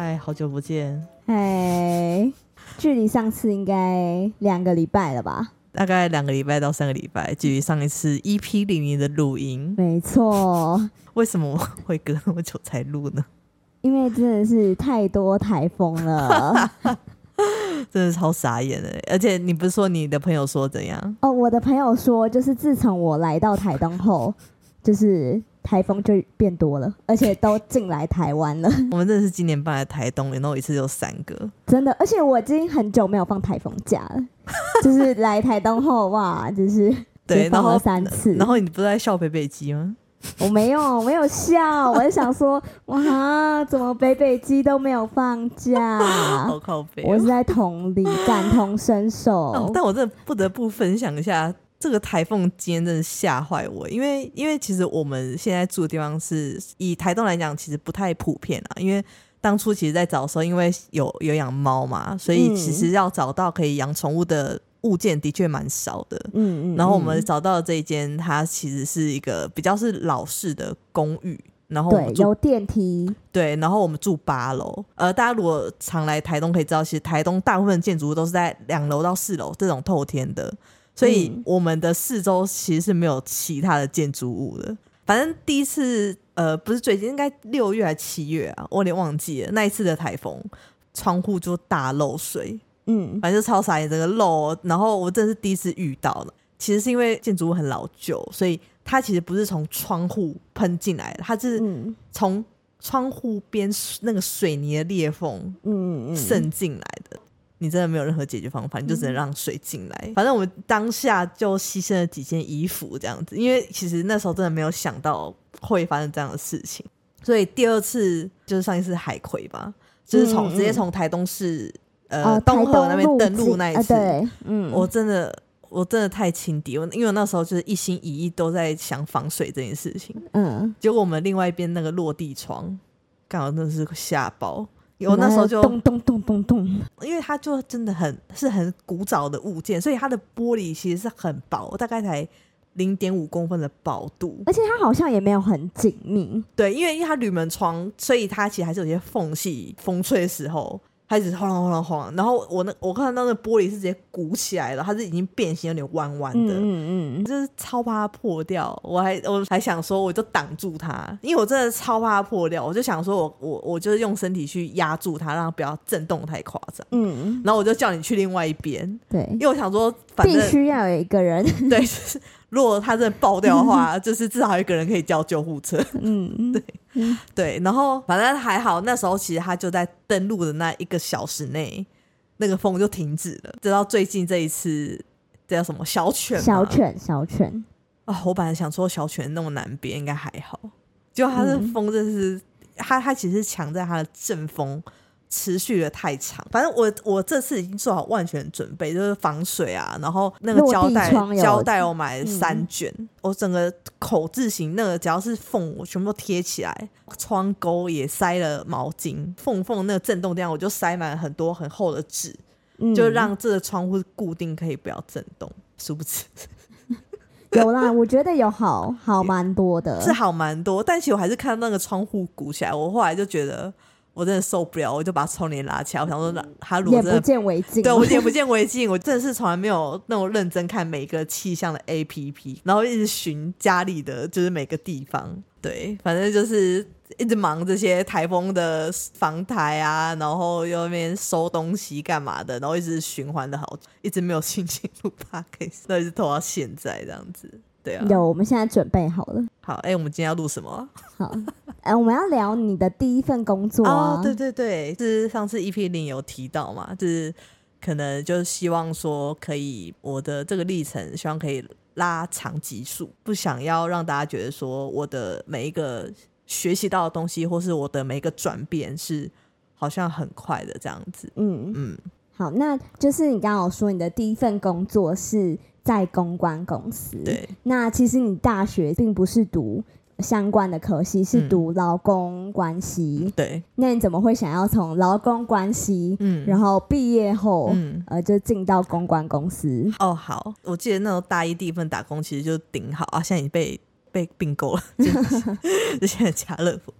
嗨，好久不见，哎，距离上次应该两个礼拜了吧？大概两个礼拜到三个礼拜，距离上一次 EP 零零的录音。没错，为什么会隔那么久才录呢？因为真的是太多台风了。真的超傻眼的，而且你不是说你的朋友说怎样？哦，我的朋友说，就是自从我来到台东后，就是台风就变多了，而且都进来台湾了。我们真的是今年搬来台东，然后一次就三个，真的，而且我已经很久没有放台风假了，就是来台东后，哇，就是对，放了三次。然后你不是在笑北北鸡吗？我没有，没有笑，我是想说，哇，怎么北北鸡都没有放假？好靠北，我是在同理，感同身受。但我真的不得不分享一下，这个台风今天真的吓坏我，因为因为其实我们现在住的地方是以台东来讲，其实不太普遍啊。因为当初其实，在找的时候，因为有有养猫嘛，所以其实要找到可以养宠物的。物件的确蛮少的，嗯嗯，然后我们找到这一间，它其实是一个比较是老式的公寓，然后对有电梯，对，然后我们住八楼，呃，大家如果常来台东可以知道，其实台东大部分建筑物都是在两楼到四楼这种透天的，所以我们的四周其实是没有其他的建筑物的。反正第一次，呃，不是最近，应该六月还是七月啊，我有点忘记了那一次的台风，窗户就大漏水。嗯，反正就超傻眼，这个漏，然后我真的是第一次遇到了。其实是因为建筑物很老旧，所以它其实不是从窗户喷进来的，它是从窗户边那个水泥的裂缝，嗯渗进来的。你真的没有任何解决方法，你就只能让水进来。反正我们当下就牺牲了几件衣服这样子，因为其实那时候真的没有想到会发生这样的事情。所以第二次就是上一次海葵吧，就是从直接从台东市。呃，东河那边登陆那一次，嗯，我真的，我真的太轻敌，我因为我那时候就是一心一意都在想防水这件事情，嗯，结果我们另外一边那个落地窗，刚好真的是吓爆，我那时候就咚咚咚咚咚，因为它就真的很是很古早的物件，所以它的玻璃其实是很薄，大概才零点五公分的薄度，而且它好像也没有很紧密，对，因为因为它铝门窗，所以它其实还是有些缝隙，风吹的时候。开始晃晃晃晃，然后我那我看到那玻璃是直接鼓起来了，它是已经变形，有点弯弯的，嗯嗯，就是超怕它破掉。我还我还想说，我就挡住它，因为我真的超怕它破掉。我就想说我我我就是用身体去压住它，让它不要震动太夸张。嗯，然后我就叫你去另外一边，对，因为我想说，必须要有一个人，对。如果他真的爆掉的话，就是至少有一个人可以叫救护车。嗯，对，对。然后反正还好，那时候其实他就在登陆的那一个小时内，那个风就停止了。直到最近这一次，这叫什么小犬？小犬，小犬。啊，我本来想说小犬那么南边应该还好，结果它的风真是，它它其实强在它的阵风。持续的太长，反正我我这次已经做好万全准备，就是防水啊，然后那个胶带胶带我买了三卷，我整个口字形那个只要是缝我全部都贴起来，窗钩也塞了毛巾，缝缝那个震动这样我就塞满很多很厚的纸，就让这个窗户固定，可以不要震动。殊不知 有啦，我觉得有好好蛮多的，是好蛮多，但其实我还是看到那个窗户鼓起来，我后来就觉得。我真的受不了，我就把窗帘拉起来。我想说，他如果真的不见为净，对我眼不 见为净。我真的是从来没有那种认真看每个气象的 A P P，然后一直寻家里的就是每个地方。对，反正就是一直忙这些台风的防台啊，然后又那边收东西干嘛的，然后一直循环的好，一直没有 心情录 p o d c a s 所以是拖到现在这样子。对啊，有，我们现在准备好了。好，哎，我们今天要录什么？好。哎，我们要聊你的第一份工作啊！对对对，是上次 EP 零有提到嘛，就是可能就是希望说可以我的这个历程，希望可以拉长集数，不想要让大家觉得说我的每一个学习到的东西，或是我的每一个转变是好像很快的这样子。嗯嗯，好，那就是你刚刚有说你的第一份工作是在公关公司，对，那其实你大学并不是读。相关的科系是读劳工关系，对。那你怎么会想要从劳工关系，嗯，然后毕业后，嗯，呃，就进到公关公司？哦，好，我记得那时候大一第一份打工其实就顶好啊，现在已经被被并购了，就现在家乐福。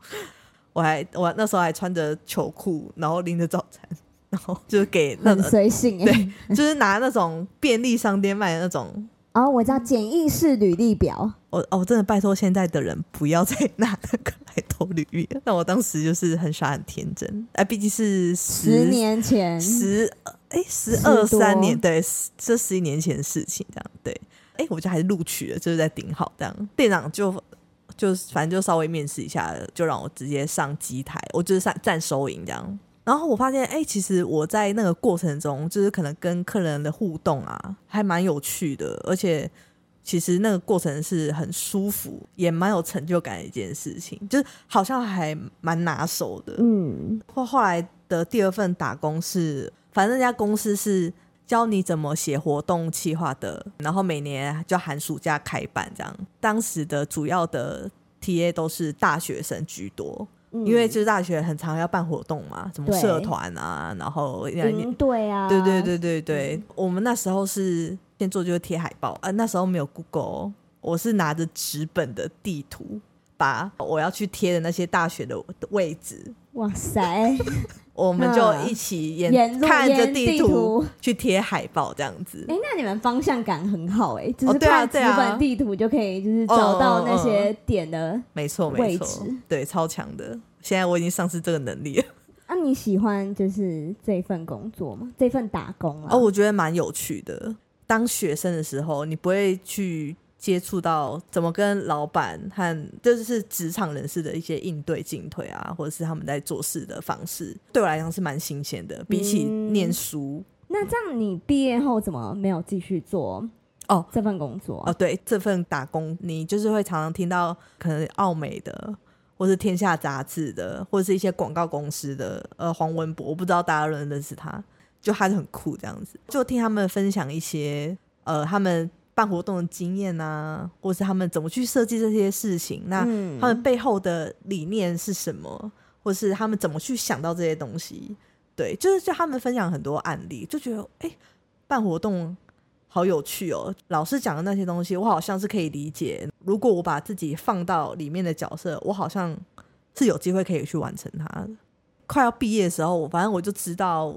我还我那时候还穿着球裤，然后拎着早餐，然后就是给那很随性哎。对，就是拿那种便利商店卖的那种。哦，我知道简易式履历表，我哦，真的拜托现在的人不要再拿那个来投履历了。那我当时就是很傻很天真，哎，毕竟是十年前十哎十十二三年，对，这十一年前的事情，这样对。哎，我就还是录取了，就是在顶好这样。店长就就反正就稍微面试一下，就让我直接上机台，我就是上站收银这样。然后我发现，哎、其实我在那个过程中，就是可能跟客人的互动啊，还蛮有趣的，而且其实那个过程是很舒服，也蛮有成就感的一件事情，就是好像还蛮拿手的。嗯，后后来的第二份打工是，反正那家公司是教你怎么写活动企划的，然后每年就寒暑假开办这样。当时的主要的 TA 都是大学生居多，嗯。因为就是大学很常要办活动嘛，什么社团啊，然后营队啊，对对对对对，我们那时候是先做就是贴海报，呃，那时候没有 Google，哦我是拿着纸本的地图，把我要去贴的那些大学的位置，哇塞，我们就一起沿看着沿地地图图去贴海报这样子。哎、那你们方向感很好哎、就是看纸对啊本地图就可以，就是找到那些点的。没错没错对，超强的。现在我已经丧失这个能力了。那、你喜欢就是这份工作吗？这份打工啊？哦，我觉得蛮有趣的。当学生的时候，你不会去接触到怎么跟老板和就是职场人士的一些应对进退啊，或者是他们在做事的方式，对我来讲是蛮新鲜的。比起嗯念书，那这样你毕业后怎么没有继续做？哦。这份工作？啊、哦，对，这份打工，你就是会常常听到可能奥美的，或是天下杂志的，或者是一些广告公司的，呃，黄文博，我不知道大家认不认识他，就他就很酷这样子，就听他们分享一些呃他们办活动的经验啊，或是他们怎么去设计这些事情，那嗯他们背后的理念是什么，或是他们怎么去想到这些东西，对，就是就他们分享很多案例，就觉得哎、办活动好有趣哦！老师讲的那些东西，我好像是可以理解。如果我把自己放到里面的角色，我好像是有机会可以去完成它的。快要毕业的时候，我反正我就知道，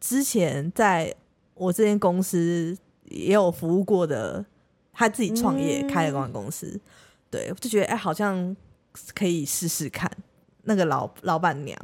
之前在我这间公司也有服务过的，他自己创业、嗯开了公关公司，对，我就觉得哎、好像可以试试看。那个老老板娘，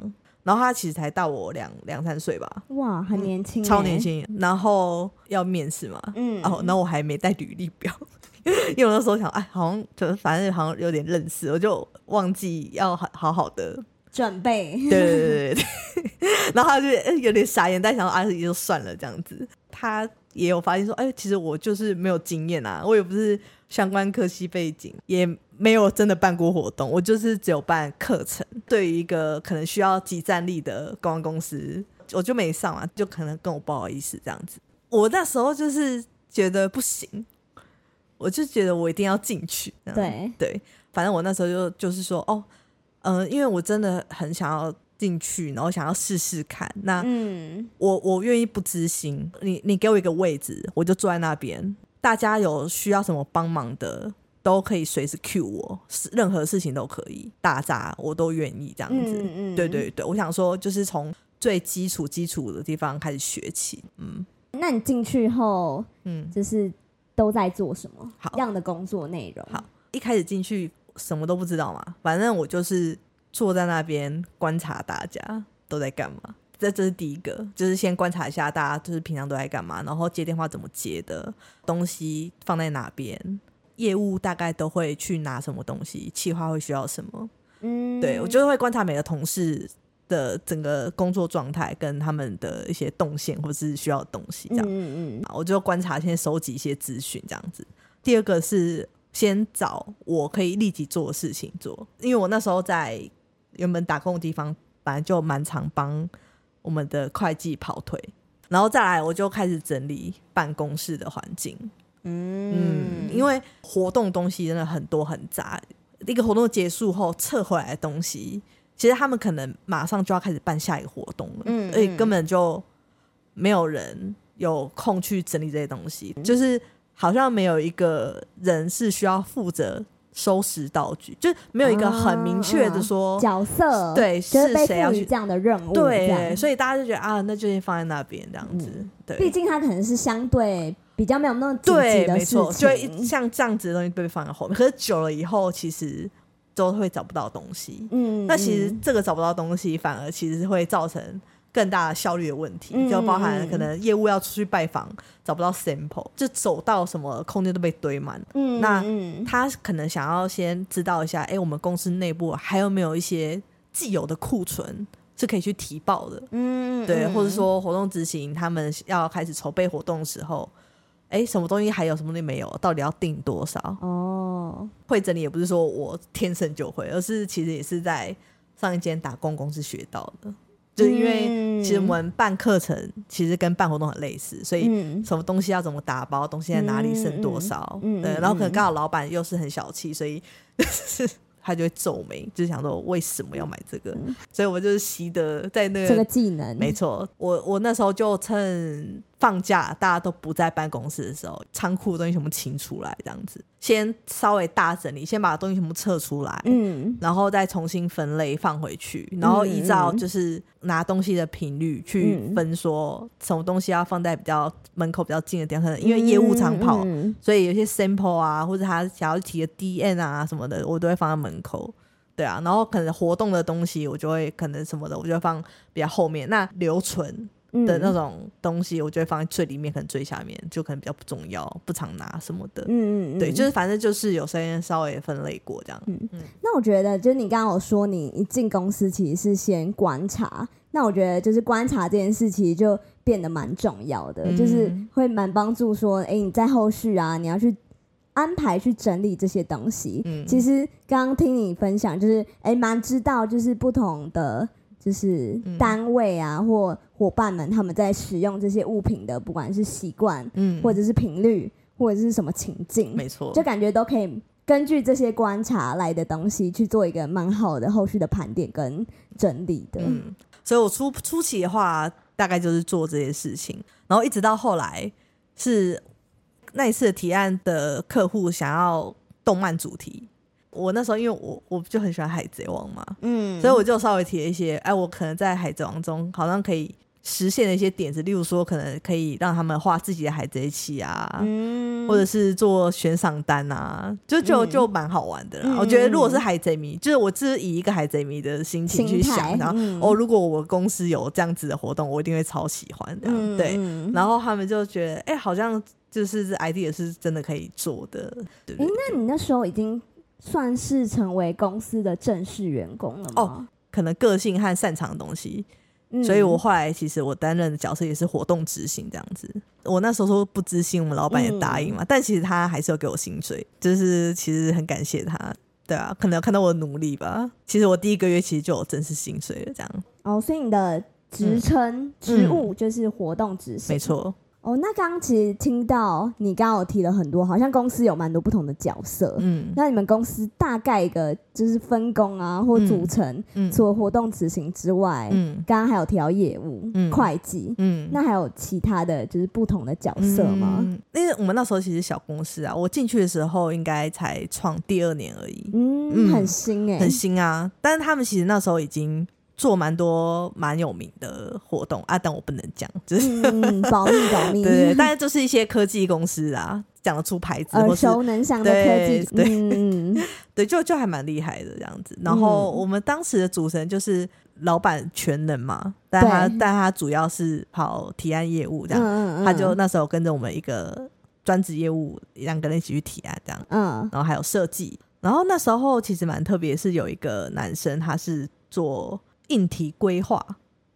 然后她其实才大我两两三岁吧，哇，很年轻、超年。轻。然后要面试嘛，嗯，哦，然后我还没带履历表，因为我那时候想，哎，好像就反正好像有点认识，我就忘记要好好好的，准备。对对对。然后他就哎有点傻眼，但想说啊，也就算了这样子。他也有发现说，哎，其实我就是没有经验啊，我也不是相关科系背景，也没有真的办过活动，我就是只有办课程。对于一个可能需要集战力的公关公司，我就没上啊，就可能跟我不好意思这样子。我那时候就是觉得不行，我就觉得我一定要进去。对，对，反正我那时候就就是说，哦，嗯、因为我真的很想要进去，然后想要试试看。那嗯，我我愿意不知心，你你给我一个位置，我就坐在那边。大家有需要什么帮忙的，都可以随时 cue 我，是任何事情都可以，打杂我都愿意这样子。嗯嗯，对对对，我想说就是从最基础基础的地方开始学起。嗯那你进去后，嗯，就是都在做什么好样的工作内容？好一开始进去什么都不知道嘛，反正我就是坐在那边观察大家都在干嘛。这这是第一个，就是先观察一下大家就是平常都在干嘛，然后接电话怎么接的，东西放在哪边，业务大概都会去拿什么东西，企划会需要什么。嗯，对我就会观察每个同事的整个工作状态跟他们的一些动线或是需要的东西这样。嗯嗯嗯，我就观察，先收集一些资讯这样子。第二个是先找我可以立即做的事情做，因为我那时候在原本打工的地方，本来就蛮常帮我们的会计跑腿，然后再来我就开始整理办公室的环境。嗯，因为活动东西真的很多很杂，一个活动结束后撤回来的东西，其实他们可能马上就要开始办下一个活动了，嗯所以根本就没有人有空去整理这些东西，就是好像没有一个人是需要负责收拾道具，就是没有一个很明确的说，角色，对就是谁要去这样的任务，对，所以大家就觉得啊，那就先放在那边这样子，毕对。竟它可能是相对比较没有那么对，没错，就会情，像这样子的东西被放在后面。可是久了以后，其实都会找不到东西。嗯，那其实嗯这个找不到东西，反而其实会造成更大的效率的问题，嗯就包含嗯可能业务要出去拜访找不到 sample，就走到什么空间都被堆满。嗯那嗯他可能想要先知道一下，哎、我们公司内部还有没有一些既有的库存是可以去提报的。嗯对，嗯或者说活动执行，他们要开始筹备活动的时候，哎，什么东西还有，什么东西没有，到底要定多少？哦，会整理也不是说我天生就会，而是其实也是在上一间打工公司学到的。就因为嗯。其实我们办课程，其实跟办活动很类似，所以嗯。什么东西要怎么打包，东西在哪里，剩多少，对，然后可能刚好老板又是很小气，所以 他就会皱眉，就是想说为什么要买这个，所以我就是习得在那个这个技能，没错，我我那时候就趁放假大家都不在办公室的时候，仓库的东西全部清出来，这样子，先稍微大整理，先把东西全部撤出来，嗯然后再重新分类放回去，然后依照就是拿东西的频率去嗯分，说什么东西要放在比较门口比较近的地方，可能因为业务常跑，嗯所以有些 sample 啊，或者他想要提的 DN 啊什么的，我都会放在门口。对啊，然后可能活动的东西，我就会可能什么的，我就会放比较后面。那留存嗯的那种东西，我就会放在最里面，可能最下面，就可能比较不重要，不常拿什么的。嗯嗯，对，嗯就是反正就是有先稍微分类过这样。嗯嗯那我觉得，就是你刚刚有说，你一进公司其实是先观察。那我觉得，就是观察这件事，其实就变得蛮重要的，嗯就是会蛮帮助说，哎、你在后续啊，你要去安排去整理这些东西。嗯其实刚刚听你分享，就是哎，蛮知道就是不同的就是嗯。单位啊、或伙伴们他们在使用这些物品的，不管是习惯嗯，或者是频率，或者是什么情境，没错，就感觉都可以根据这些观察来的东西去做一个蛮好的后续的盘点跟整理的。嗯，所以我初初期的话，大概就是做这些事情，然后一直到后来是那一次的提案的客户想要动漫主题，我那时候因为我我就很喜欢海贼王嘛，嗯所以我就稍微提了一些，哎，我可能在海贼王中好像可以实现的一些点子，例如说可能可以让他们画自己的海贼旗啊，嗯或者是做悬赏单啊，就就嗯就蛮好玩的啦。嗯我觉得如果是海贼迷，就是我只是以一个海贼迷的心情去想，然后、嗯哦，如果我公司有这样子的活动，我一定会超喜欢这样。嗯对，嗯然后他们就觉得，哎、好像就是这 idea 是真的可以做的。对不对那你那时候已经算是成为公司的正式员工了吗？哦可能个性和擅长的东西，嗯所以我后来其实我担任的角色也是活动执行这样子。我那时候说不知心，我们老板也答应嘛，但其实他还是有给我薪水，就是其实很感谢他。对啊，可能有看到我的努力吧。其实我第一个月其实就有正式薪水了，这样哦，所以你的职称、职务就是活动执行，没。错。哦，那刚刚其实听到你刚刚有提了很多，好像公司有蛮多不同的角色。嗯那你们公司大概一个就是分工啊，或组成，嗯除了活动执行之外，嗯刚刚还有提到业务、嗯会计，嗯，那还有其他的就是不同的角色吗？嗯因为我们那时候其实小公司啊，我进去的时候应该才创第二年而已，嗯，嗯很新哎、很新啊。但是他们其实那时候已经做蛮多蛮有名的活动啊，但我不能讲，就是、嗯，保密 保密，对对，但是就是一些科技公司啊，讲得出牌子，耳熟能详的科技，对。嗯，嗯 对，就就还蛮厉害的这样子。然后嗯。我们当时的主持人就是老板全能嘛，但他但他主要是跑提案业务这样，嗯。他就那时候跟着我们一个专职业务两个人一起去提案这样，嗯。然后还有设计。然后那时候其实蛮特别，是有一个男生他是做硬体规划，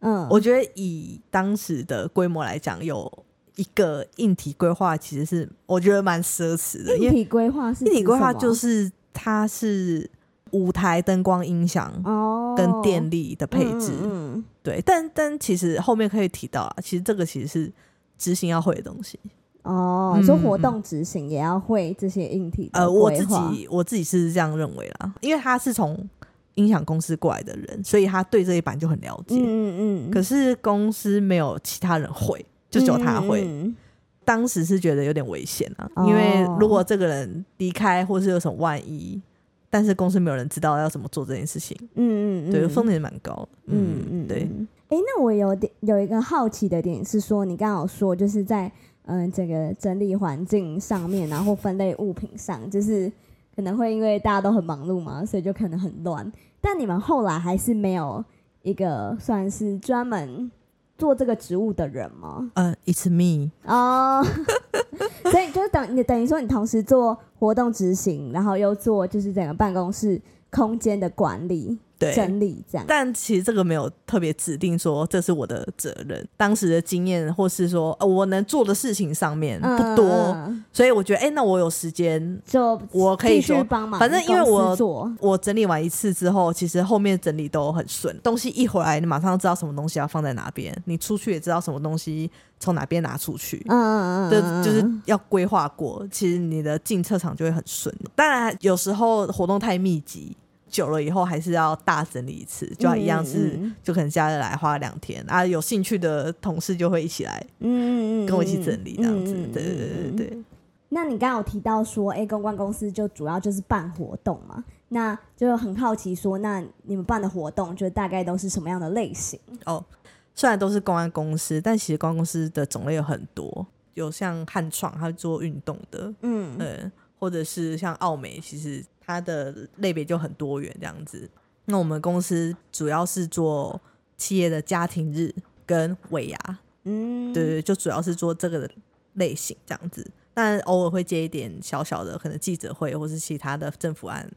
嗯，我觉得以当时的规模来讲，有一个硬体规划其实是我觉得蛮奢侈的，硬体规划是硬体规划就是它是舞台灯光音响哦。跟电力的配置，嗯嗯对，但但其实后面可以提到啊，其实这个其实是执行要会的东西。嗯哦，说活动执行也要会这些硬体的呃，我自己我自己是这样认为啦，因为它是从音响公司过来的人，所以他对这一版就很了解。嗯嗯嗯，可是公司没有其他人会，就只有他会，嗯当时是觉得有点危险啊，哦因为如果这个人离开，或是有什么万一，但是公司没有人知道要怎么做这件事情，嗯嗯嗯，对，风险蛮高的。嗯嗯，对。嗯。哎、那我有点有一个好奇的点是说，你刚刚有说就是在嗯、这个整理环境上面，然后分类物品上，就是可能会因为大家都很忙碌嘛，所以就可能很乱。但你们后来还是没有一个算是专门做这个职务的人吗？呃，It's me，哦，所以就是等你等于说你同时做活动执行，然后又做就是整个办公室空间的管理、对。整理这样。但其实这个没有特别指定说这是我的责任，当时的经验或是说、呃、我能做的事情上面嗯不多，所以我觉得哎、那我有时间，就我可以做帮忙。反正因为我做，我整理完一次之后，其实后面整理都很顺，东西一回来，你马上知道什么东西要放在哪边，你出去也知道什么东西从哪边拿出去。嗯嗯嗯就嗯，就是要规划过，其实你的进车场就会很顺。当然，有时候活动太密集，久了以后还是要大整理一次，就要一样是，就可能假日来花两天啊，有兴趣的同事就会一起来嗯跟我一起整理这样子。对对对嗯对对。那你刚刚有提到说，哎、公关公司就主要就是办活动嘛，那就很好奇说，那你们办的活动就大概都是什么样的类型？哦，虽然都是公安公司，但其实公安公司的种类有很多，有像汉创，它做运动的，嗯嗯，或者是像奥美，其实它的类别就很多元这样子。那我们公司主要是做企业的家庭日跟尾牙，嗯，对对，就主要是做这个类型这样子。但偶尔会接一点小小的，可能记者会或是其他的政府案。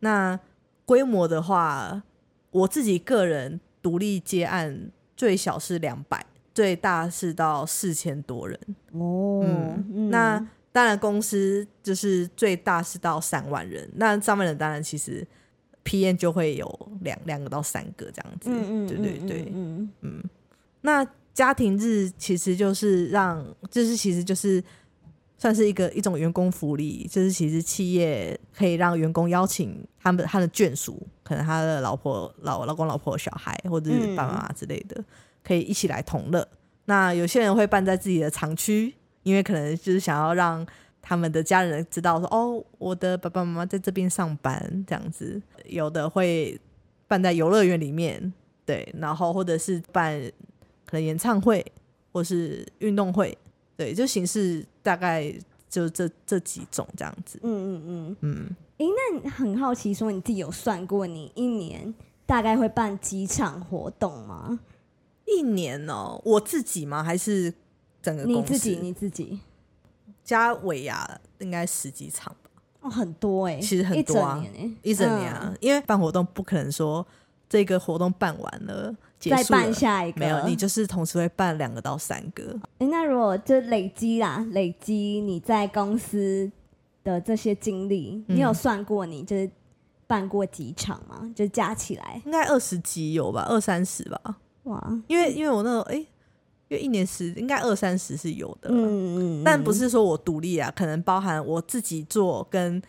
那规模的话，我自己个人独立接案最小是两百，最大是到四千多人。哦，嗯那当然，公司就是最大是到三万人，那上面人当然其实 PM 就会有两两个到三个这样子。嗯嗯，对对对。嗯嗯那家庭日其实就是让，就是其实就是算是一个一种员工福利，就是其实企业可以让员工邀请他们他的眷属，可能他的老婆、老老公、老婆、小孩，或者是爸爸妈妈之类的，可以一起来同乐。那有些人会办在自己的厂区，因为可能就是想要让他们的家人知道说，哦，我的爸爸妈妈在这边上班这样子。有的会办在游乐园里面，对，然后或者是办可能演唱会或是运动会，对，就形式大概就这这几种这样子。嗯嗯嗯。嗯，诶那你很好奇，说你自己有算过，你一年大概会办几场活动吗？一年哦，我自己吗？还是整个你自己，你自己。加尾牙应该十几场吧，哦，很多哎、其实很多啊一整年哎、一整年啊，因为办活动不可能说这个活动办完了结再束了。办下一个。没有，你就是同时会办两个到三个。哎、那如果就累积啦，累积你在公司的这些经历，嗯。你有算过你就是办过几场吗？就加起来，应该二十几有吧，二三十吧。哇，因为因为我那个哎、因为一年十应该二三十是有的啦，嗯嗯，但不是说我独立啊，可能包含我自己做跟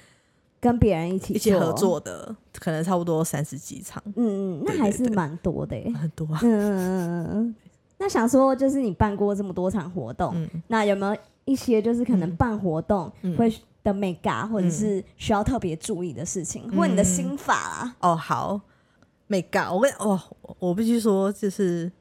跟别人一起一起合，作的，可能差不多三十几场，嗯嗯，那还是蛮多的耶。很多啊。嗯嗯嗯嗯嗯。那想说，就是你办过这么多场活动，嗯那有没有一些就是可能嗯办活动嗯会的 mega，、或者嗯是需要特别注意的事情，或你的心法啦？哦，好，My God，我跟哦，我必须说，就是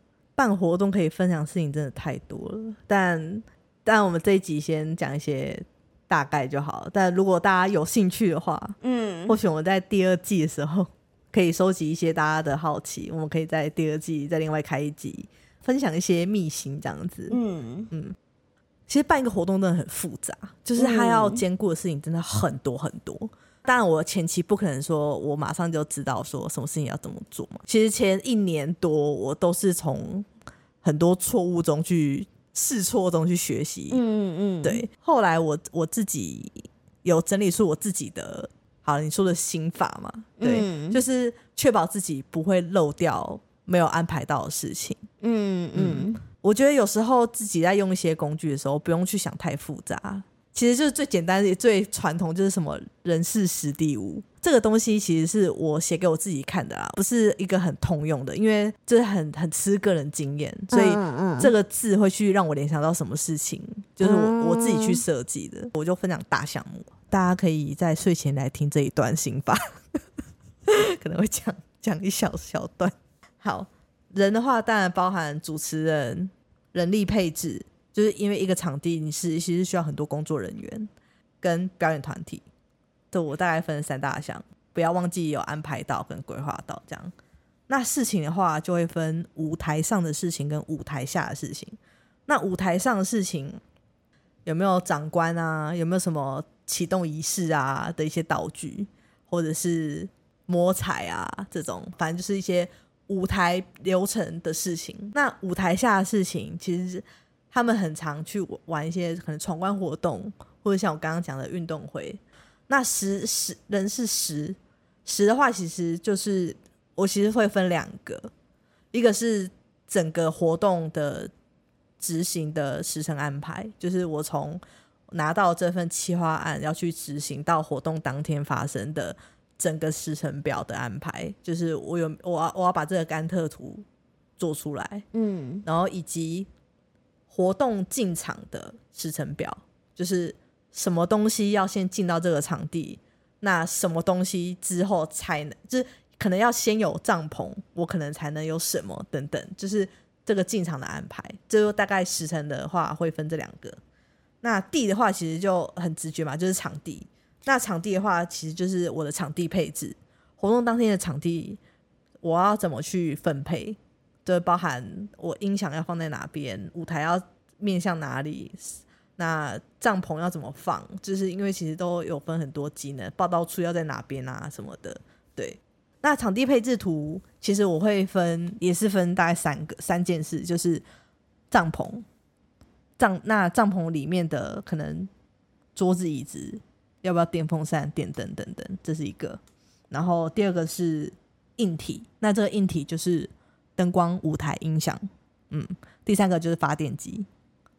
办活动可以分享的事情真的太多了，但但我们这一集先讲一些大概就好了。但如果大家有兴趣的话，嗯或许我们在第二季的时候可以收集一些大家的好奇，我们可以在第二季再另外开一集，分享一些秘辛这样子。嗯嗯其实办一个活动真的很复杂，就是它要嗯兼顾的事情真的很多很多。当然，我前期不可能说我马上就知道说什么事情要怎么做嘛。其实前一年多，我都是从很多错误中去试错中去学习。嗯嗯，对，后来我我自己有整理出我自己的，好，你说的心法嘛，对，嗯。就是确保自己不会漏掉没有安排到的事情。嗯。嗯我觉得有时候自己在用一些工具的时候，不用去想太复杂，其实就是最简单的、最传统，就是什么人事实地物这个东西，其实是我写给我自己看的啦，不是一个很通用的，因为这很很吃个人经验，所以这个字会去让我联想到什么事情，就是我、嗯我自己去设计的，我就分享大项目，大家可以在睡前来听这一段心法，可能会讲讲一小小段。好，人的话当然包含主持人、人力配置，就是因为一个场地你是其实需要很多工作人员跟表演团体，这我大概分三大项，不要忘记有安排到跟规划到这样。那事情的话，就会分舞台上的事情跟舞台下的事情。那舞台上的事情有没有长官啊？有没有什么启动仪式啊的一些道具，或者是摸彩啊这种，反正就是一些舞台流程的事情。那舞台下的事情，其实他们很常去玩一些可能闯关活动，或者像我刚刚讲的运动会。那十十人是十十的话，其实就是我其实会分两个，一个是整个活动的执行的时程安排，就是我从拿到这份企划案要去执行到活动当天发生的整个时程表的安排，就是我有我要我要把这个甘特图做出来，嗯。然后以及活动进场的时程表，就是什么东西要先进到这个场地，那什么东西之后才能，就是可能要先有帐篷，我可能才能有什么等等，就是这个进场的安排。这就大概时程的话会分这两个。那地的话其实就很直觉嘛，就是场地。那场地的话，其实就是我的场地配置，活动当天的场地我要怎么去分配，就包含我音响要放在哪边，舞台要面向哪里，那帐篷要怎么放，就是因为其实都有分很多机能，报道处要在哪边啊什么的。对，那场地配置图其实我会分，也是分大概三个三件事，就是帐篷，帐那帐篷里面的可能桌子椅子要不要电风扇、电灯等等，这是一个。然后第二个是硬体，那这个硬体就是灯光、舞台、音响，嗯，第三个就是发电机，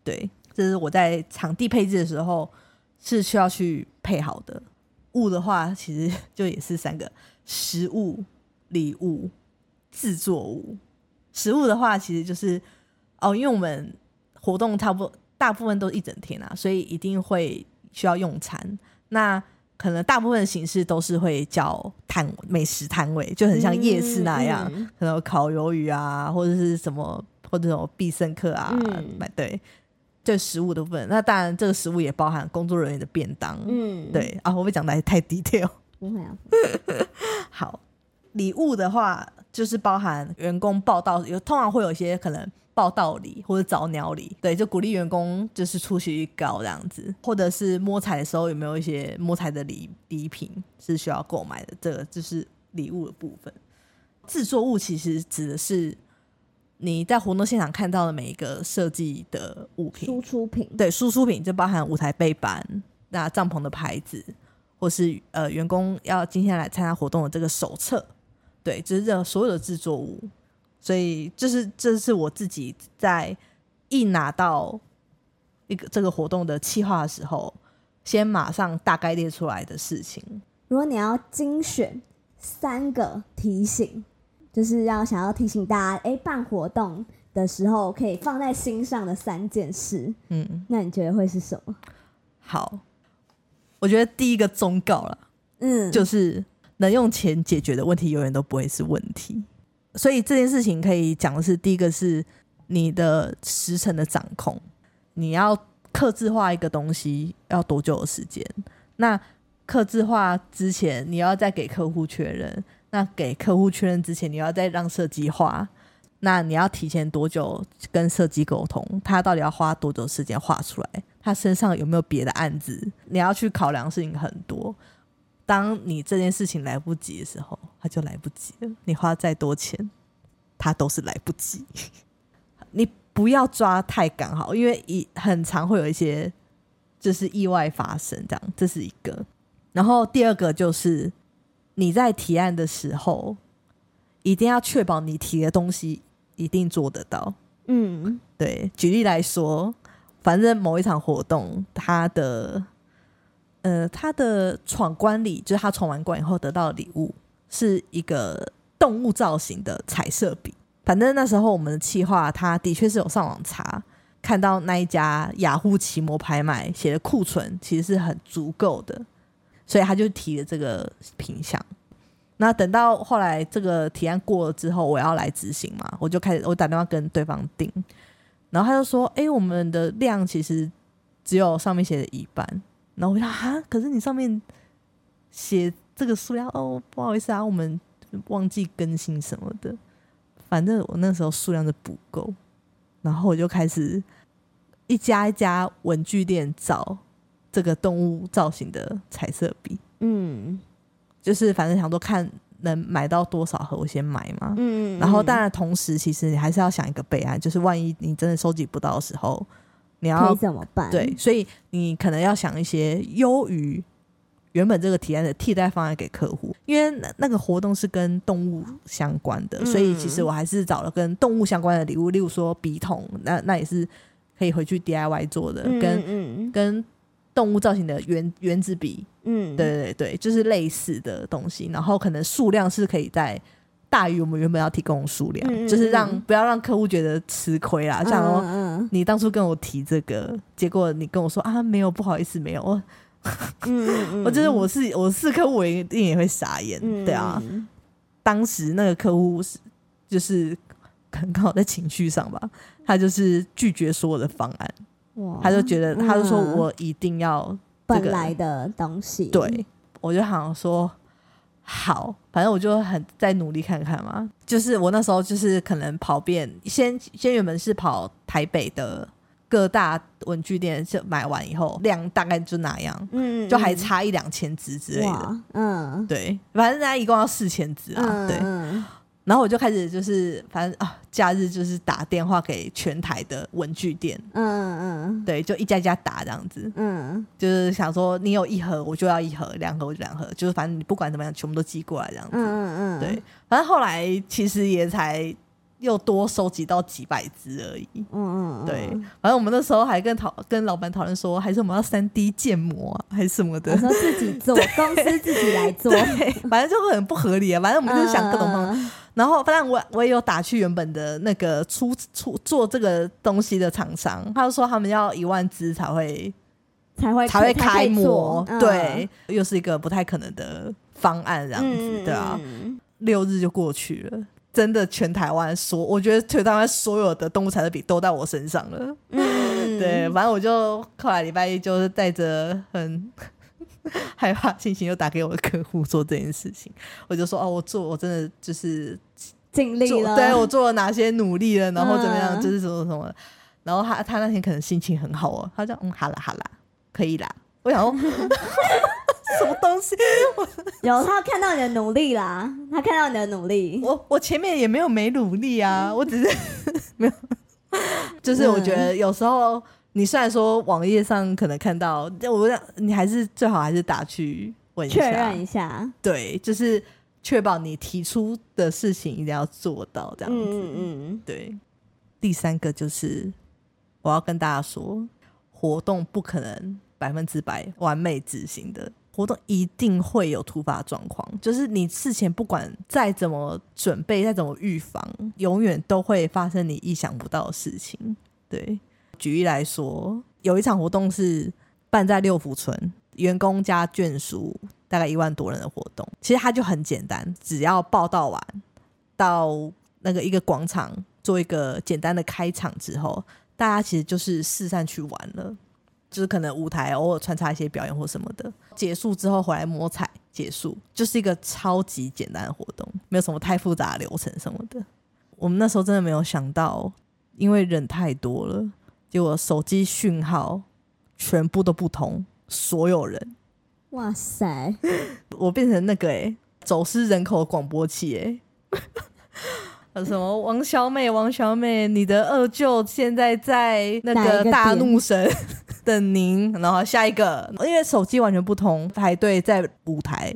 对，这是我在场地配置的时候是需要去配好的。物的话，其实就也是三个：食物、礼物、制作物。食物的话，其实就是哦，因为我们活动差不多大部分都是一整天啊，所以一定会需要用餐。那可能大部分的形式都是会叫摊美食摊位，就很像夜市那样，嗯可能有烤鱿鱼啊，或者是什么，或者什么必胜客啊，对，这食物的部分。那当然，这个食物也包含工作人员的便当，嗯，对啊，会不会讲的太 detail？不会啊，好，礼物的话就是包含员工报道，有通常会有一些可能报道礼或者早鸟礼，对，就鼓励员工就是出席率高这样子，或者是摸彩的时候有没有一些摸彩的礼礼品是需要购买的，这个就是礼物的部分。制作物其实指的是你在活动现场看到的每一个设计的物品，输出品，对，输出品就包含舞台背板、那帐篷的牌子，或是呃员工要今天来参加活动的这个手册，对，就是这所有的制作物。所以这是这是我自己在一拿到一个这个活动的企划的时候，先马上大概列出来的事情。如果你要精选三个提醒，就是要想要提醒大家，哎、办活动的时候可以放在心上的三件事，嗯，那你觉得会是什么？好，我觉得第一个忠告了。嗯，就是能用钱解决的问题，永远都不会是问题。所以这件事情可以讲的是，第一个是你的时程的掌控，你要克制化一个东西要多久的时间？那克制化之前，你要再给客户确认。那给客户确认之前，你要再让设计画。那你要提前多久跟设计沟通？他到底要花多久时间画出来？他身上有没有别的案子？你要去考量的事情很多。当你这件事情来不及的时候，他就来不及了。你花再多钱，他都是来不及。你不要抓太刚好，因为一很常会有一些就是意外发生，这样这是一个。然后第二个就是你在提案的时候，一定要确保你提的东西一定做得到。嗯对，举例来说，反正某一场活动，它的呃他的闯关礼，就是他闯完关以后得到的礼物，是一个动物造型的彩色笔。反正那时候我们的企划，他的确是有上网查，看到那一家雅虎奇摩拍卖写的库存其实是很足够的，所以他就提了这个品相。那等到后来这个提案过了之后，我要来执行嘛，我就开始我打电话跟对方订，然后他就说：“哎、我们的量其实只有上面写的一半。”然后我就啊，可是你上面写这个数量哦，不好意思啊，我们忘记更新什么的。反正我那时候数量是不够，然后我就开始一家一家文具店找这个动物造型的彩色笔，嗯就是反正想说看能买到多少盒，我先买嘛。嗯，然后当然同时，其实你还是要想一个备案，就是万一你真的收集不到的时候，你要怎么办？对，所以你可能要想一些优于原本这个提案的替代方案给客户，因为那那个活动是跟动物相关的，所以其实我还是找了跟动物相关的礼物，例如说笔筒，那那也是可以回去 DIY 做的，嗯，跟嗯跟动物造型的圆圆珠笔，嗯，对对对，就是类似的东西，然后可能数量是可以在。大于我们原本要提供的数量，就是让嗯不要让客户觉得吃亏啦。嗯，像说，你当初跟我提这个，结果你跟我说啊，没有，不好意思，没有。我 嗯嗯，我觉得我是我是客户，我一定也会傻眼。嗯对啊，，当时那个客户是就是可能刚好在情绪上吧，他就是拒绝所有的方案，他就觉得他就说嗯我一定要这个本来的东西，对，我就好像说好，反正我就很再努力看看嘛。就是我那时候就是可能跑遍，先先原本是跑台北的各大文具店，就买完以后量大概就那样，嗯，嗯，就还嗯差一两千只之类的。嗯，对，反正大家一共要四千只啊。嗯，对，嗯然后我就开始就是反正啊，假日就是打电话给全台的文具店，嗯嗯对，就一家一家打这样子。嗯就是想说，你有一盒我就要一盒，两盒我就两盒，就是反正你不管怎么样，全部都寄过来这样子。嗯嗯嗯，对，反正后来其实也才又多收集到几百只而已。嗯嗯，对，反正我们那时候还跟讨跟老板讨论说，还是我们要三 D 建模啊，还是什么的我。说自己 做，公司自己来做，对，反正就会很不合理啊。反正我们就想各种方法。嗯然后，反正我我也有打去原本的那个出出做这个东西的厂商，他就说他们要一万只才会才会才会开模，嗯对，又是一个不太可能的方案，这样子，嗯对啊。嗯六日就过去了，真的全台湾所，我觉得全台湾所有的动物彩色笔都在我身上了。嗯，对，反正我就后来礼拜一就是带着很 害怕心情，又打给我的客户做这件事情。我就说哦，我做我真的就是，尽力了，对我做了哪些努力了，然后怎么样，嗯就是什么什么。然后他他那天可能心情很好哦，他就嗯，好啦好啦，可以啦。我想说 什么东西？有他看到你的努力啦，他看到你的努力，我我前面也没有没努力啊，我只是 没有，就是我觉得有时候你虽然说网页上可能看到，但我想你还是最好还是打去问一下，确认一下，对，就是确保你提出的事情一定要做到这样子。嗯嗯。对，第三个就是我要跟大家说，活动不可能百分之百完美执行的，活动一定会有突发状况。就是你事前不管再怎么准备，再怎么预防，永远都会发生你意想不到的事情。对，举例来说，有一场活动是办在六福村，员工加眷属大概一万多人的活动，其实它就很简单，只要报道完到那个一个广场做一个简单的开场之后，大家其实就是四散去玩了，就是可能舞台偶尔穿插一些表演或什么的。结束之后回来摸彩结束，就是一个超级简单的活动，没有什么太复杂的流程什么的。我们那时候真的没有想到，因为人太多了，结果手机讯号全部都不通，所有人哇塞，我变成那个哎、走失人口广播器哎、呃什么王小美，王小美，你的二舅现在在那个个大怒神等您，然后下一个，因为手机完全不同，排队在舞台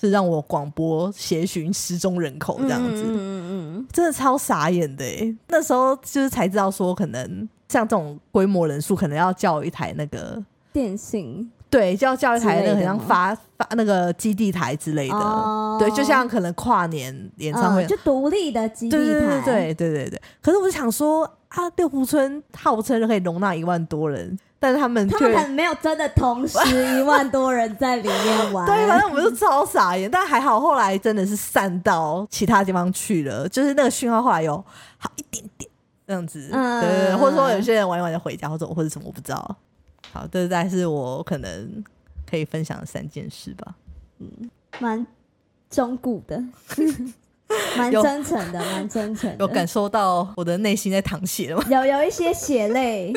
是让我广播协寻失踪人口这样子，嗯嗯嗯真的超傻眼的哎！那时候就是才知道说，可能像这种规模人数，可能要叫一台那个电信。对，就要叫一台那个像发发那个基地台之类的，哦。对，就像可能跨年演唱会。嗯，就独立的基地对对对台，对对对对。可是我就想说啊，六福村号称可以容纳一万多人，但是他们却他们可能没有真的同时 一万多人在里面玩，对，反正我们就超傻眼。但还好后来真的是散到其他地方去了，就是那个讯号后来有好一点点这样子，嗯对对对，或者说有些人玩一玩就回家，或者或者什么我不知道。好，这大概是我可能可以分享的三件事吧。嗯蛮中古的，蛮真诚的，蛮真诚的，有感受到我的内心在淌血了吗？有有一些血泪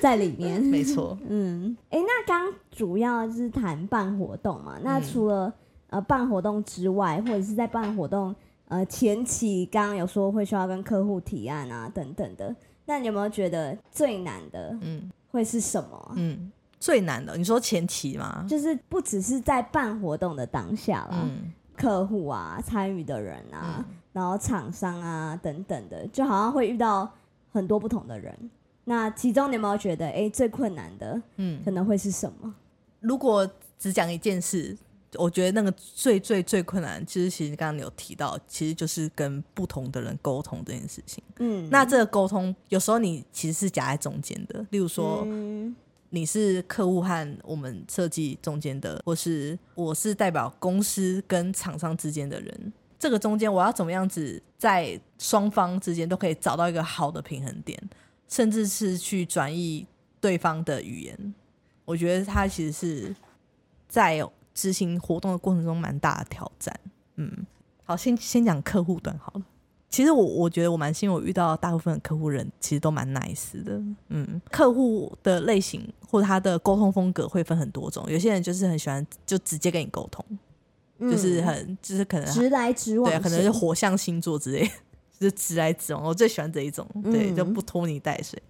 在里面。没错，嗯，哎、那刚主要就是谈办活动嘛，那嗯除了、呃办活动之外，或者是在办活动呃前期，刚刚有说会需要跟客户提案啊等等的，那你有没有觉得最难的嗯会是什么啊、嗯，最难的，你说前期吗？就是不只是在办活动的当下啦，嗯客户啊、参与的人啊，嗯然后厂商啊等等的，就好像会遇到很多不同的人。那其中你有没有觉得，哎、最困难的嗯，可能会是什么？如果只讲一件事，我觉得那个最最最困难，其实其实刚刚你有提到，其实就是跟不同的人沟通这件事情。嗯，那这个沟通有时候你其实是夹在中间的，例如说嗯你是客户和我们设计中间的，或是我是代表公司跟厂商之间的人。这个中间我要怎么样子在双方之间都可以找到一个好的平衡点，甚至是去转译对方的语言。我觉得它其实是在执行活动的过程中蛮大的挑战。嗯，好，先先讲客户端好了。其实我我觉得我蛮幸运，我遇到大部分的客户人其实都蛮 nice 的。嗯，客户的类型或者他的沟通风格会分很多种，有些人就是很喜欢就直接跟你沟通，就是嗯很就是可能直来直往对，型，可能是火象星座之类，就是直来直往。我最喜欢这一种，对，嗯就不拖泥带水。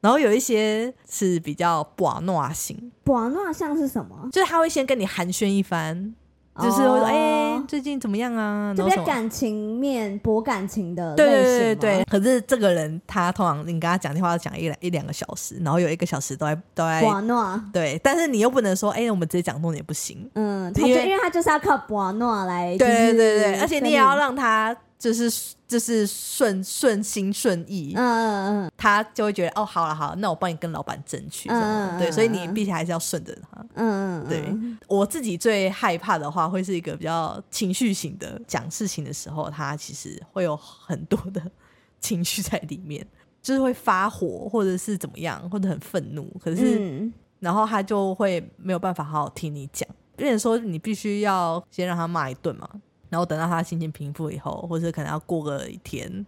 然后有一些是比较寡诺型，寡诺像是什么？就是他会先跟你寒暄一番，就是会说：“哦。哎、最近怎么样啊？”就比较感情面博感情的对类型对对。对，可是这个人他通常你跟他讲电话要讲一两一两个小时，然后有一个小时都在都在玩诺，对，但是你又不能说哎、我们直接讲重点不行，嗯，他就因为他就是要靠玩诺来，对对就是对对，而且你也要让他就是就是顺顺心顺意，嗯嗯嗯。他就会觉得哦，好了好了，那我帮你跟老板争取嗯嗯所以你嗯必须还是要顺着他。嗯，嗯对。嗯我自己最害怕的话，会是一个比较情绪型的，讲事情的时候，他其实会有很多的 情绪在里面，就是会发火，或者是怎么样，或者很愤怒。可是，嗯。然后他就会没有办法好好听你讲，有点说你必须要先让他骂一顿嘛，然后等到他心情平复以后，或者可能要过个一天，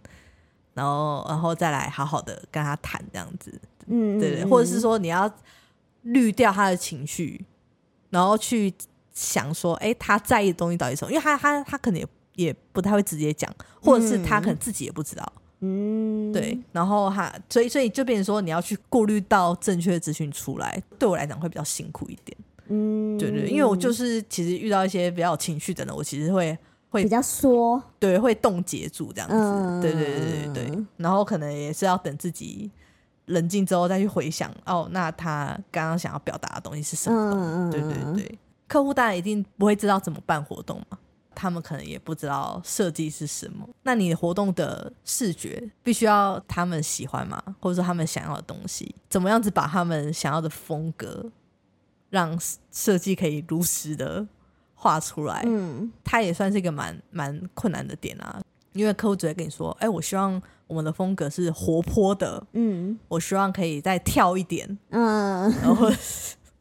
然后然后再来好好的跟他谈这样子。嗯，对或者是说你要滤掉他的情绪，然后去想说，哎，他在意的东西到底是什么？因为他他他可能也也不太会直接讲，或者是他可能自己也不知道，嗯，对。然后他所以所以就变成说，你要去过滤到正确的资讯出来，对我来讲会比较辛苦一点。嗯，对对，因为我就是其实遇到一些比较有情绪的人，我其实会会比较缩，对会冻结住这样子，嗯。对对对对对，然后可能也是要等自己冷静之后再去回想，哦，那他刚刚想要表达的东西是什么对对嗯对，客户当然一定不会知道怎么办活动嘛，他们可能也不知道设计是什么。那你活动的视觉必须要他们喜欢嘛，或者说他们想要的东西，怎么样子把他们想要的风格，让设计可以如实的画出来？嗯它也算是一个蛮蛮困难的点啊，因为客户只会跟你说，哎、我希望我们的风格是活泼的，嗯我希望可以再跳一点，嗯然后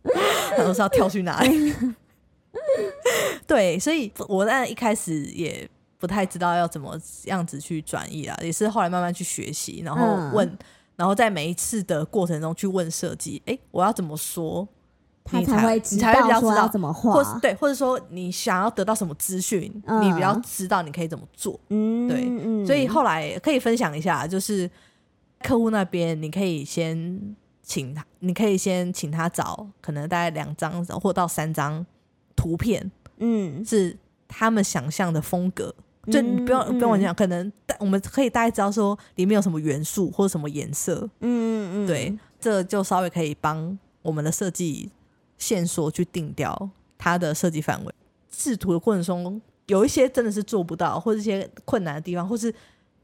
然后是要跳去哪里？对，所以我在一开始也不太知道要怎么样子去转移啊，也是后来慢慢去学习，然后嗯问，然后在每一次的过程中去问设计，哎、我要怎么说？他你才才会知你才会比较知道怎么画，或是对，或者说你想要得到什么资讯，嗯你比较知道你可以怎么做。嗯，对嗯。所以后来可以分享一下，就是客户那边，你可以先请他，你可以先请他找可能大概两张或到三张图片，嗯是他们想象的风格，就你不用嗯不用我讲，可能大我们可以大概知道说里面有什么元素或者什么颜色，嗯嗯嗯，对，这就稍微可以帮我们的设计线索去定掉它的设计范围。制图的过程中，有一些真的是做不到，或者一些困难的地方，或是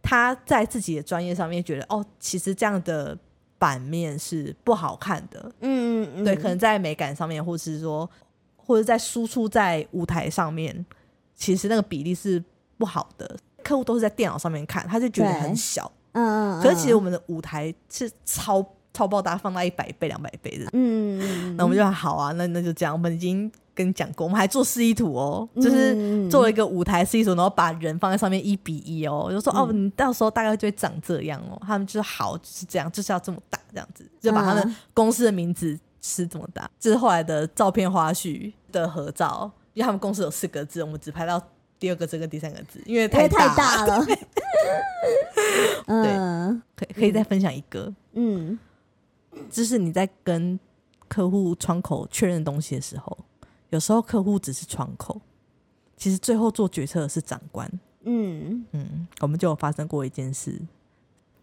他在自己的专业上面觉得，哦，其实这样的版面是不好看的，嗯嗯嗯，对，可能在美感上面，或是说，或者在输出在舞台上面，其实那个比例是不好的。客户都是在电脑上面看，他就觉得很小。嗯，嗯嗯，可是其实我们的舞台是超超爆大，放大一百倍、两百倍的。嗯，那我们就好啊，那那就这样。我们已经跟你讲过，我们还做示意图哦，就是嗯做了一个舞台示意图，然后把人放在上面一比一哦，就说、哦，嗯你到时候大概就会长这样哦。他们就是好，就是这样，就是要这么大这样子，就把他们嗯公司的名字是这么大。这是后来的照片花絮的合照，因为他们公司有四个字，我们只拍到第二个字跟第三个字，因为太太大大了。对可以可以再分享一个，嗯就是你在跟客户窗口确认东西的时候，有时候客户只是窗口，其实最后做决策的是长官。嗯嗯，我们就有发生过一件事，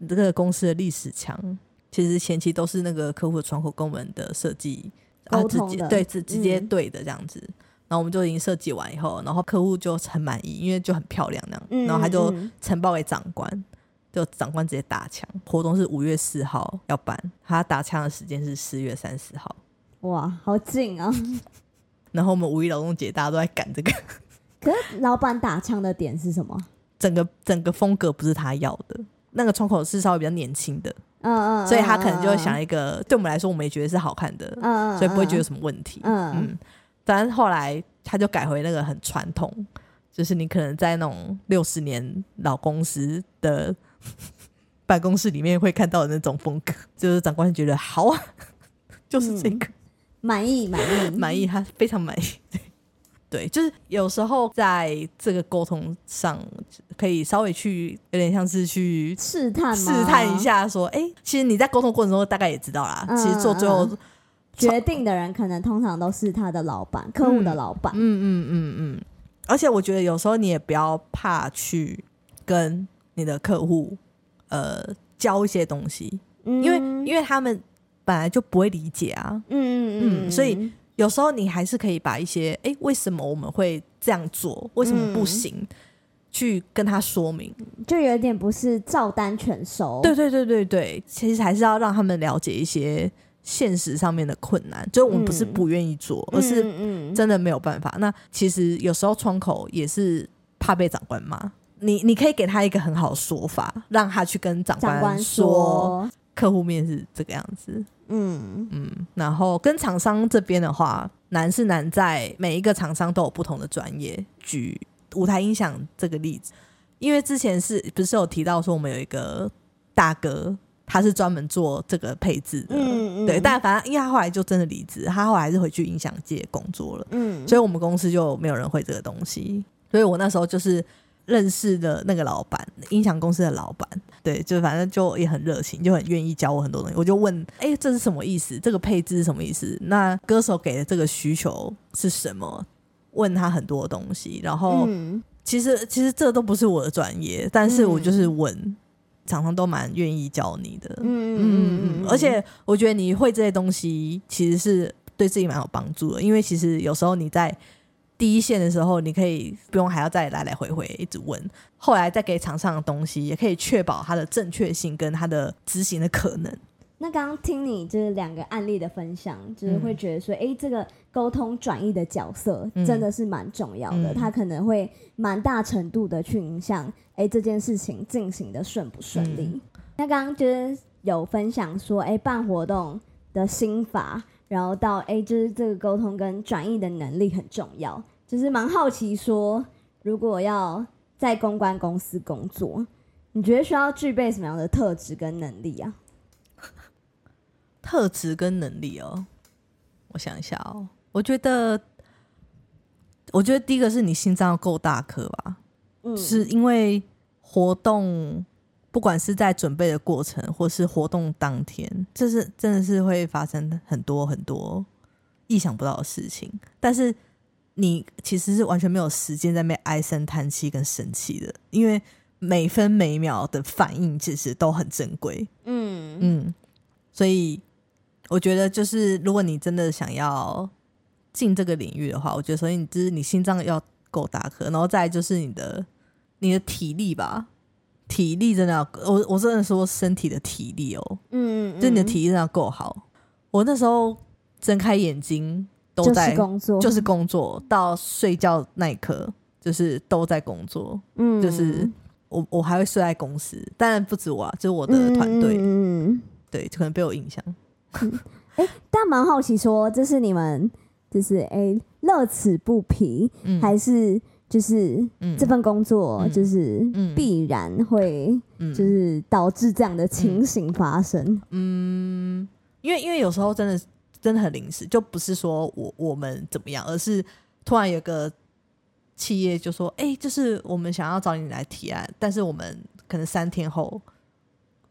这个公司的历史墙，其实前期都是那个客户的窗口跟我们的设计啊直接对直直接嗯对的这样子。然后我们就已经设计完以后，然后客户就很满意，因为就很漂亮那样。嗯，然后他就嗯呈报给长官，就长官直接打枪。活动是五月四号要办，他打枪的时间是四月三十号。哇，好近啊！然后我们五一劳动节大家都在赶这个，可是老板打枪的点是什么？整个整个风格不是他要的。那个窗口是稍微比较年轻的，嗯嗯，所以他可能就会想嗯一个，对我们来说我们也觉得是好看的，嗯，嗯所以不会觉得有什么问题。嗯嗯，但是后来他就改回那个很传统，就是你可能在那种六十年老公司的 办公室里面会看到的那种风格，就是长官觉得好啊，就是这个、满意满意。满意，他非常满意。对对，就是有时候在这个沟通上，可以稍微去有点像是去试探试探一下，说，哎、其实你在沟通过程中大概也知道啦，嗯其实做最后嗯决定的人，可能通常都是他的老板、客户的老板。嗯嗯嗯嗯，而且我觉得有时候你也不要怕去跟你的客户呃教一些东西，嗯。因为因为他们本来就不会理解啊。嗯嗯嗯所以有时候你还是可以把一些哎、诶为什么我们会这样做，为什么不行，去跟他说明。就有点不是照单全收。对对对对对，其实还是要让他们了解一些现实上面的困难，就是我们不是嗯。不愿意做，嗯，而是真的没有办法。那其实有时候窗口也是怕被长官骂，你你可以给他一个很好的说法，让他去跟长长官说说，客户面是这个样子。嗯。嗯，然后跟厂商这边的话，难是难在每一个厂商都有不同的专业。举舞台音响这个例子，因为之前是不是有提到说我们有一个大哥，他是专门做这个配置的，嗯嗯。对，但反正因为他后来就真的离职，他后来还是回去音响界工作了，嗯，所以我们公司就没有人会这个东西，所以我那时候就是认识的那个老板，音响公司的老板，对，就反正就也很热情，就很愿意教我很多东西。我就问，哎、这是什么意思？这个配置是什么意思？那歌手给的这个需求是什么？问他很多东西，然后嗯其实其实这都不是我的专业，但是我就是问，厂商都蛮愿意教你的，嗯嗯嗯嗯，而且我觉得你会这些东西，其实是对自己蛮有帮助的，因为其实有时候你在第一线的时候，你可以不用还要再来来回回一直问，后来再给厂商的东西，也可以确保它的正确性跟它的执行的可能。那刚刚听你就是两个案例的分享，就是会觉得说，哎、这个沟通转译的角色嗯真的是蛮重要的，嗯它可能会蛮大程度的去影响，哎、这件事情进行的顺不顺利。嗯那刚刚就是有分享说，哎、办活动的心法，然后到哎、就是这个沟通跟转译的能力很重要，就是蛮好奇说，如果要在公关公司工作，你觉得需要具备什么样的特质跟能力啊？特质跟能力哦，我想一下哦，我觉得，我觉得第一个是你心脏要够大颗吧，嗯，是因为活动，不管是在准备的过程，或是活动当天，这是真的是会发生很多很多意想不到的事情。但是你其实是完全没有时间在那边唉声叹气跟生气的，因为每分每秒的反应其实都很珍贵。嗯嗯，所以我觉得就是如果你真的想要进这个领域的话，我觉得首先你就是你心脏要够大颗，然后再来就是你的你的体力吧，体力真的要我我真的说身体的体力哦，嗯，就你的体力真的要够好。我那时候睁开眼睛都就在是工作，就是工作，到睡觉那一刻就是都在工作，嗯，就是我我还会睡在公司，当然不止我、啊，就是我的团队，嗯对，就可能被我影响。但蛮好奇说，这是你们就是哎乐此不疲，嗯。还是就是嗯。这份工作嗯就是嗯。必然会嗯。就是导致这样的情形发生？嗯，因为因为有时候真的真的很临时，就不是说我我们怎么样，而是突然有个企业就说，哎、就是我们想要找你来提案，但是我们可能三天后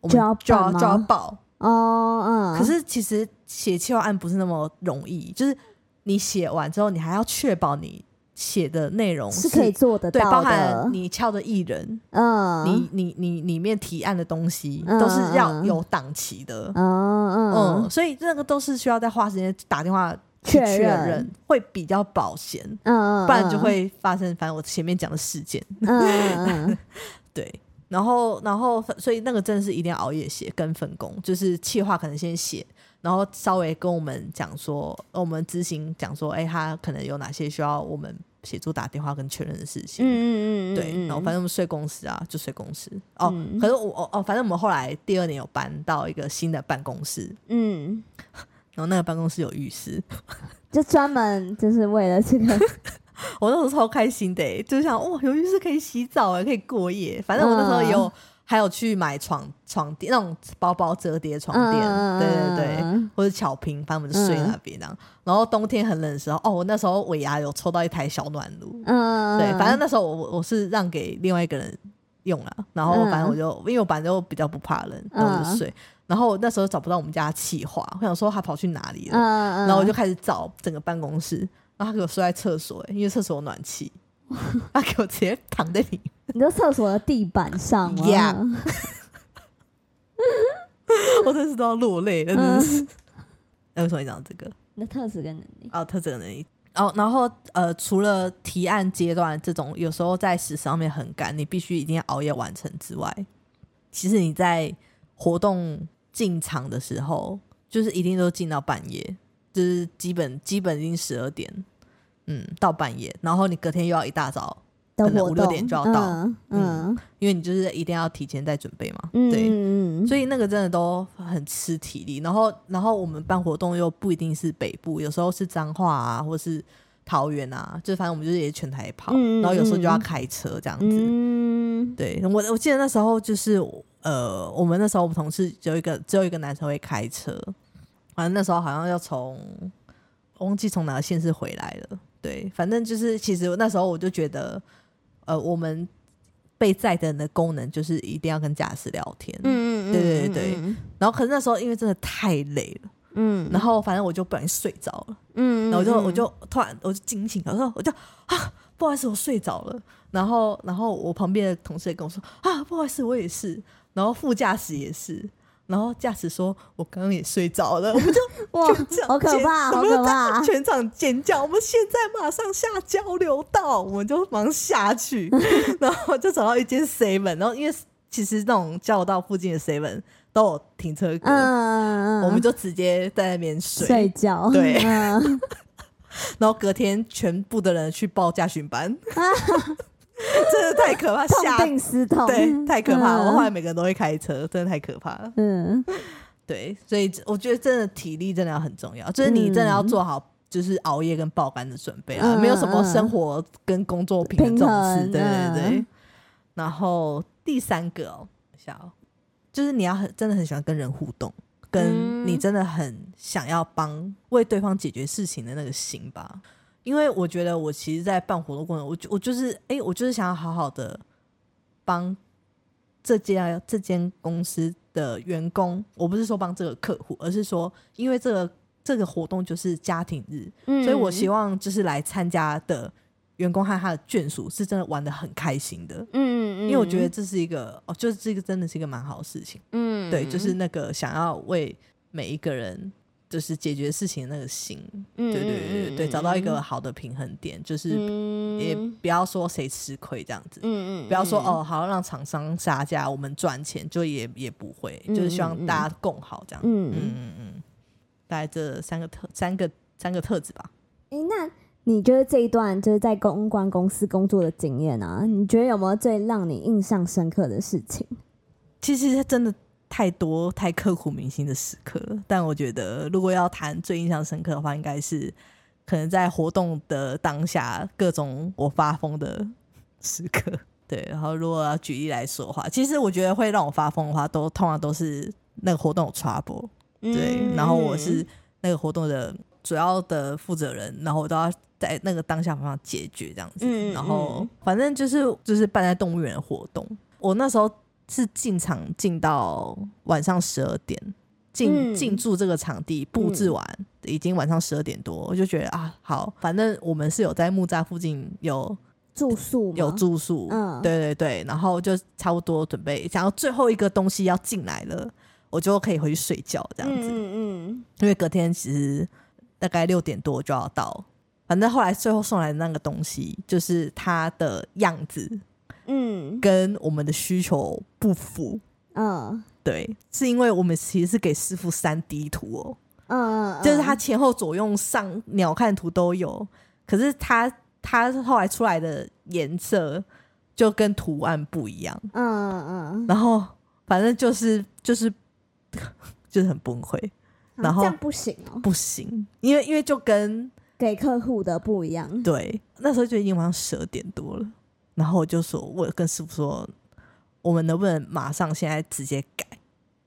我们就要就要就要报。哦，嗯，可是其实写企划案不是那么容易，就是你写完之后，你还要确保你写的内容是可以做得对，包含，你敲的艺人，嗯，你你你里面提案的东西嗯都是要嗯有档期的。嗯嗯，嗯所以这个都是需要再花时间打电话去确确认认，会比较保险，嗯，不然就会发生反正我前面讲的事件。嗯 对，然后然后所以那个真的是一定要熬夜写跟分工，就是企划可能先写，然后稍微跟我们讲说，呃我们执行讲说，哎，他可能有哪些需要我们协助打电话跟确认的事情。嗯嗯嗯，对，然后反正我们睡公司啊，就睡公司。哦。嗯。可是我哦哦，反正我们后来第二年有搬到一个新的办公室，嗯，然后那个办公室有浴室，就专门就是为了这个，我那时候超开心的欸，就是想哇，有浴室可以洗澡哎，可以过夜。反正我那时候也有、还有去买床床垫那种包包折叠床垫，嗯对对对，或者巧平，反正我们就睡那边这样。然后冬天很冷的时候，哦，我那时候尾牙有抽到一台小暖炉，嗯，对，反正那时候我我我是让给另外一个人用了，然后反正我就、因为我本来就比较不怕冷，然后我就睡。然后我那时候找不到我们家的气化，我想说他跑去哪里了，然后我就开始找整个办公室，然后他给我睡在厕所、欸，因为厕所有暖气，他给我直接躺在里面，你说厕所的地板上吗 Yeah 我真是都要落泪了，真的是。哎、为什么你讲这个？你的特质跟能力，哦，特征能力。哦，然后呃，除了提案阶段这种有时候在时上面很赶，你必须一定要熬夜完成之外，其实你在活动进场的时候，就是一定都进到半夜，就是基本基本已经十二点，嗯，到半夜，然后你隔天又要一大早，可能五六点就要到嗯嗯因为你就是一定要提前在准备嘛，嗯，对。嗯，所以那个真的都很吃体力，然后然后我们办活动又不一定是北部，有时候是彰化啊，或是桃园啊，就反正我们就是也全台跑，然后有时候就要嗯开车这样子。嗯对我我记得那时候就是呃，我们那时候我们同事只有一个只有一个男生会开车，反正那时候好像要从我忘记从哪个县市回来了。对，反正就是其实那时候我就觉得，呃，我们被载的人的功能就是一定要跟驾驶聊天。嗯嗯，对对对。然后可是那时候因为真的太累了，嗯，然后反正我就不小心睡着了，嗯，然后我就我就突然我就惊醒了，我说我就啊不好意思我睡着了，然后然后我旁边的同事也跟我说啊不好意思我也是，然后副驾驶也是。然后驾驶说：“我刚刚也睡着了。”我们就哇，好可怕，好我们就可怕，全场尖叫。我们现在马上下交流道，我们就忙下去，然后就找到一间 seven，然后因为其实那种交流道附近的 seven 都有停车格，嗯，我们就直接在那边睡，睡觉，对。嗯。然后隔天全部的人去报驾训班，真的太可怕，吓痛定思痛，对，太可怕了。嗯我后来每个人都会开车，真的太可怕了。嗯对，所以我觉得真的体力真的要很重要，就是你真的要做好。就是熬夜跟爆肝的准备啊，嗯没有什么生活跟工作平衡这种事，对对对。嗯然后第三个哦，等一下哦，就是你要很真的很喜欢跟人互动，跟嗯你真的很想要帮为对方解决事情的那个心吧。因为我觉得我其实，在办活动过程，我就我就是哎、我就是想要好好的帮这家这间公司的员工，我不是说帮这个客户，而是说因为这个这个活动就是家庭日，嗯所以我希望就是来参加的员工和他的眷属是真的玩的很开心的。嗯嗯，因为我觉得这是一个哦，就是这个真的是一个蛮好的事情，嗯，对，就是那个想要为每一个人就是解决事情的那个心，嗯对对对对对，找到一个嗯好的平衡点，就是嗯也不要说谁吃亏这样子，嗯嗯，不要说嗯哦，好让厂商杀价，我们赚钱，就也也不会，嗯就是希望大家共好这样。嗯嗯嗯，嗯嗯，大概这三个特三个三个特质吧。哎、那你觉得这一段就是在公关公司工作的经验啊，你觉得有没有最让你印象深刻的事情？其实真的太多太刻骨铭心的时刻了，但我觉得如果要谈最印象深刻的话，应该是可能在活动的当下各种我发疯的时刻。对，然后如果要举例来说的话，其实我觉得会让我发疯的话，都通常都是那个活动有 trouble，对，嗯。然后我是那个活动的主要的负责人，然后我都要在那个当下马上解决这样子，嗯然后嗯。反正就是就是办在动物园的活动，我那时候是进场进到晚上十二点。进嗯进驻这个场地布置完，已经晚上十二点多，我就觉得啊，好，反正我们是有在木栅附近有住宿有住宿，嗯对对对，然后就差不多准备，想要最后一个东西要进来了，我就可以回去睡觉这样子。嗯嗯因为隔天其实大概六点多就要到，反正后来最后送来的那个东西，就是它的样子嗯。跟我们的需求不符。嗯。对，是因为我们其实是给师傅三 D 图哦，嗯嗯，就是他前后左右上鸟瞰图都有，可是他他后来出来的颜色就跟图案不一样，嗯嗯，然后反正就是就是就是很崩溃，啊然后这样不行哦，不行，因为因为就跟给客户的不一样。对那时候就已经晚上十二点多了，然后我就说，我跟师傅说，我们能不能马上现在直接改？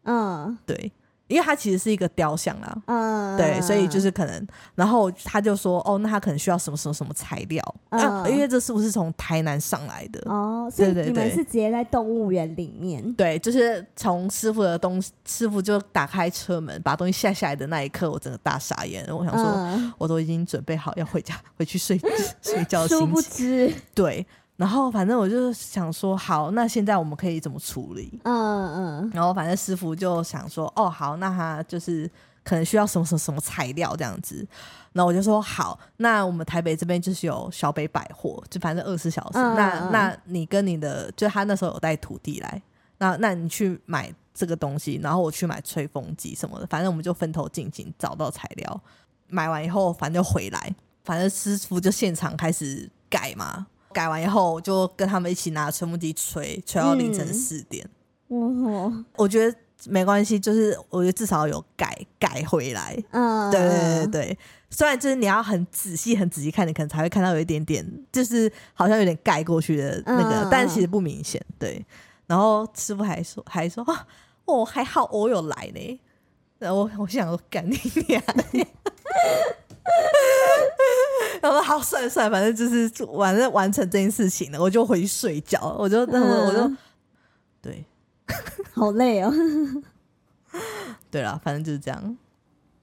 嗯对，因为它其实是一个雕像啦。嗯，对，所以就是可能，然后他就说，哦，那他可能需要什么什么什么材料啊？嗯因为这师傅是从台南上来的，哦，所以对对对你们是直接在动物园里面。对，就是从师傅的东西，师傅就打开车门，把东西下下来的那一刻，我真的大傻眼。我想说，嗯，我都已经准备好要回家回去睡 睡觉的殊不。知，对，然后反正我就想说，好，那现在我们可以怎么处理？嗯嗯然后反正师傅就想说，哦，好，那他就是可能需要什么什么什么材料这样子。然后我就说好，那我们台北这边就是有小北百货，就反正二十四小时。嗯那嗯那你跟你的，就他那时候有带徒弟来，那那你去买这个东西，然后我去买吹风机什么的，反正我们就分头进行找到材料，买完以后反正就回来，反正师傅就现场开始改嘛。改完以后，我就跟他们一起拿吹风机吹，吹到凌晨嗯四点。哦，我觉得没关系，就是我觉得至少有改改回来。嗯，对对对对，虽然就是你要很仔细、很仔细看，你可能才会看到有一点点，就是好像有点盖过去的那个，嗯但其实不明显。对，然后师傅还说还说啊，哦还好我有来呢。然后我我想说干你娘！然后说好算了算了，反正就是反正完成这件事情了，我就回去睡觉。我就那我我就嗯对 好累哦。对了，反正就是这样。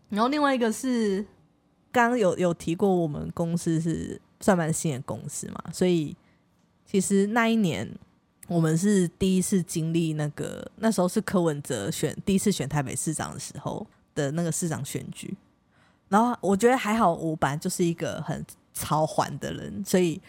然后另外一个是，刚刚有有提过，我们公司是算蛮新的公司嘛，所以其实那一年我们是第一次经历那个，那时候是柯文哲选第一次选台北市长的时候的那个市长选举。然后我觉得还好，我本来就是一个很超缓的人，所以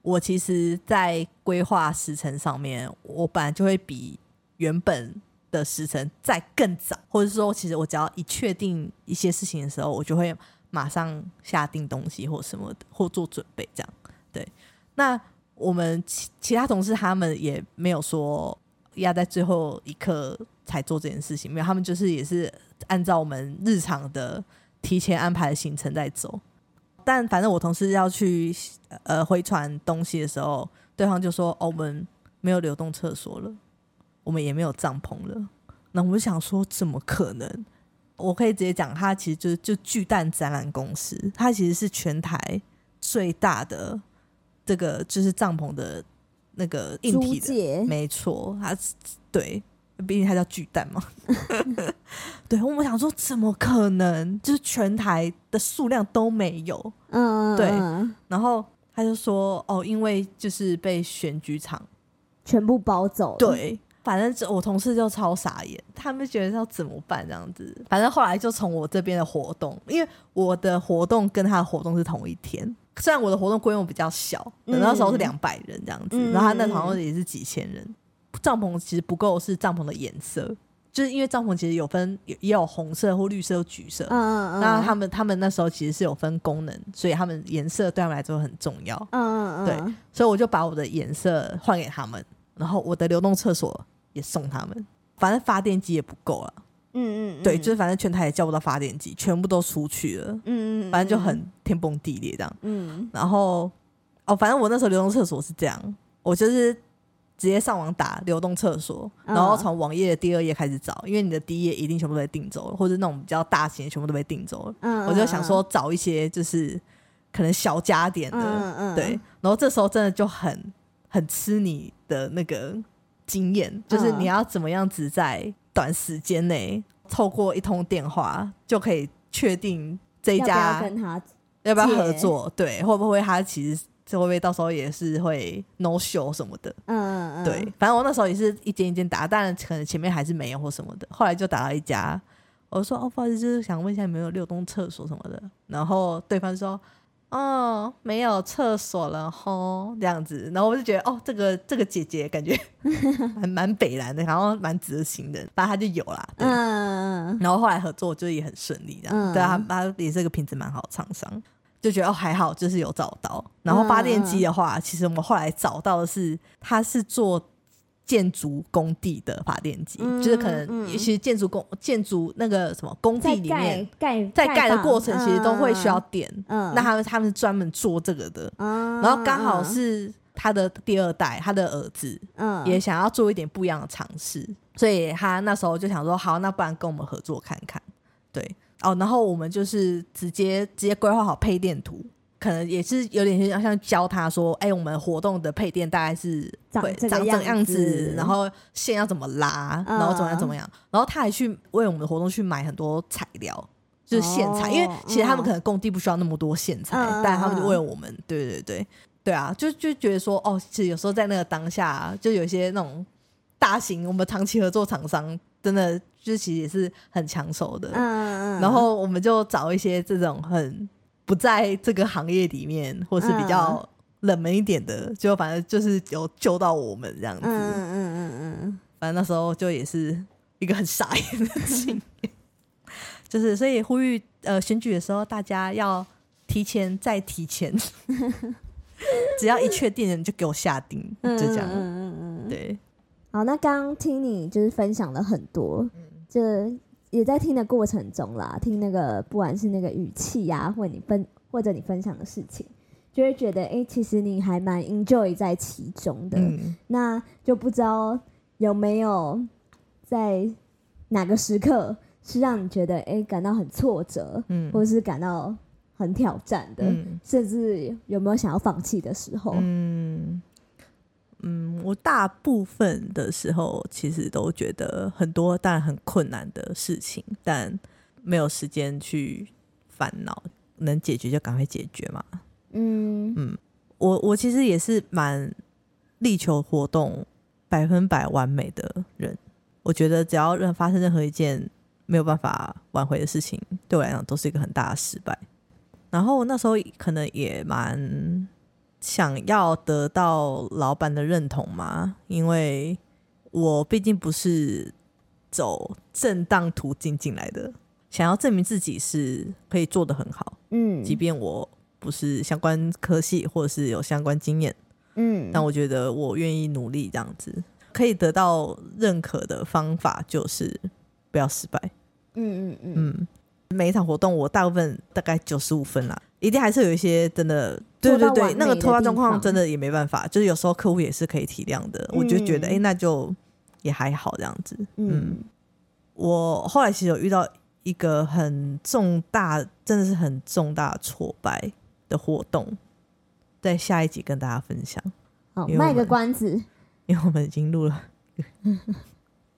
我其实，在规划时程上面，我本来就会比原本的时辰再更早，或者说，其实我只要一确定一些事情的时候，我就会马上下定东西或什么的，或做准备这样。对，那我们其其他同事他们也没有说压在最后一刻才做这件事情，没有，他们就是也是按照我们日常的提前安排的行程再走。但反正我同事要去呃回传东西的时候，对方就说：“哦，我们没有流动厕所了，我们也没有帐篷了。”那我就想说，怎么可能？我可以直接讲，它其实就是就巨蛋展览公司，它其实是全台最大的这个就是帐篷的那个硬体的，没错，它对毕竟它叫巨蛋嘛。对，我们想说怎么可能？就是全台的数量都没有。嗯，对嗯然后他就说哦，因为就是被选举场全部包走了。对，反正这我同事就超傻眼，他们觉得要怎么办这样子。反正后来就从我这边的活动，因为我的活动跟他的活动是同一天，虽然我的活动规模比较小，等那时候是两百人这样子，嗯然后他那好像也是几千人。帐篷其实不够，是帐篷的颜色，就是因为帐篷其实有分也也有红色或绿色、或橘色。嗯嗯嗯，那他们他们那时候其实是有分功能，所以他们颜色对他们来说很重要。嗯嗯嗯，对所以我就把我的颜色换给他们，然后我的流动厕所也送他们。反正发电机也不够了，嗯嗯，对，就是反正全台也叫不到发电机，全部都出去了，嗯嗯，反正就很天崩地裂这样。嗯然后哦，反正我那时候流动厕所是这样，我就是直接上网打流动厕所，嗯。然后从网页的第二页开始找，因为你的第一页一定全部都被订走了，或者那种比较大型的全部都被订走了。嗯，我就想说找一些就是可能小加点的，嗯嗯对，然后这时候真的就很很吃你的那个经验，就是嗯你要怎么样子在短时间内透过一通电话就可以确定这一要不要家跟他要不要合作，对，会不会他其实会不会到时候也是会 no show 什么的，嗯嗯对，反正我那时候也是一间一间打，当然可能前面还是没有或什么的，后来就打到一家，我说哦，不好意思，就是想问一下有没有流动厕所什么的，然后对方说哦，没有厕所了吼，这样子，然后我就觉得哦，这个这个姐姐感觉 还蛮北蓝的，然后蛮执行的，反正她就有啦，对。嗯嗯然后后来合作就也很顺利，这样，嗯。对啊，他他也是个品质蛮好的厂商，就觉得哦还好，就是有找到。然后发电机的话，其实我们后来找到的是，它是做建筑工地的发电机，嗯就是可能嗯。其实建筑工建筑那个什么工地在里面，盖盖在盖的房过程其实都会需要电，嗯，那他们他们是专门做这个的，嗯，然后刚好是他的第二代，他的儿子嗯。也想要做一点不一样的尝试，所以他那时候就想说，好，那不然跟我们合作看看，对，哦，然后我们就是直接直接规划好配电图，可能也是有点像像教他说，哎、我们活动的配电大概是长会长这这个样子子，然后线要怎么拉，嗯然后怎么样怎么样，然后他还去为我们的活动去买很多材料。就是线材，哦因为其实他们嗯可能工地不需要那么多线材，但他们为了我们，对对对，对啊，就就觉得说，哦，其实有时候在那个当下，就有一些那种大型我们长期合作厂商，真的就是其实也是很抢手的。嗯嗯，然后我们就找一些这种很不在这个行业里面，或是比嗯较冷门一点的，就反正就是有救到我们这样子。嗯嗯嗯嗯嗯反正那时候就也是一个很傻眼的经验，就是所以呼吁呃选举的时候，大家要提前再提前，只要一确定了你就给我下定，嗯，就这样。嗯嗯嗯嗯。对，好，那刚刚听你就是分享了很多，这也在听的过程中啦，听那个不管是那个语气呀、或你分或者你分享的事情，就会觉得哎、诶其实你还蛮 enjoy 在其中的。嗯，那就不知道有没有在哪个时刻是让你觉得哎、诶感到很挫折，嗯。或者是感到很挑战的，嗯。甚至有没有想要放弃的时候？嗯嗯，我大部分的时候其实都觉得很多当然很困难的事情，但没有时间去烦恼，能解决就赶快解决嘛。嗯我我其实也是蛮力求活动百分百完美的人。我觉得只要任发生任何一件没有办法挽回的事情，对我来讲都是一个很大的失败。然后那时候可能也蛮想要得到老板的认同吗，因为我毕竟不是走正当途径进来的，想要证明自己是可以做得很好。嗯。即便我不是相关科系或者是有相关经验，嗯，但我觉得我愿意努力这样子，可以得到认可的方法就是不要失败。嗯嗯嗯。嗯，每一场活动我大部分大概九十五分啦，一定还是有一些真的，对对对，那个突发状况真的也没办法，就是有时候客户也是可以体谅的，我就觉得哎、那就也还好这样子。嗯嗯我后来其实有遇到一个很重大，真的是很重大挫败的活动，在下一集跟大家分享，好，卖个关子。因为我们已经录了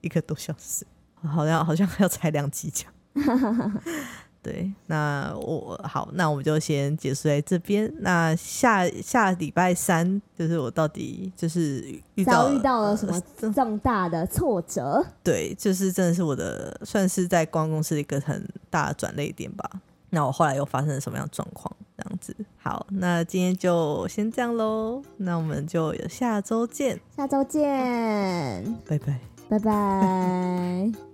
一个多小时，好像好像要踩两集讲。对，那我好，那我们就先结束在这边。那下下礼拜三，就是我到底就是遇到遇到了什么重大的挫折？对，就是真的是我的算是在光公司的一个很大的转捩点吧。那我后来又发生了什么样的状况？这样子，好，那今天就先这样喽。那我们就下周见，下周见，拜拜，拜拜。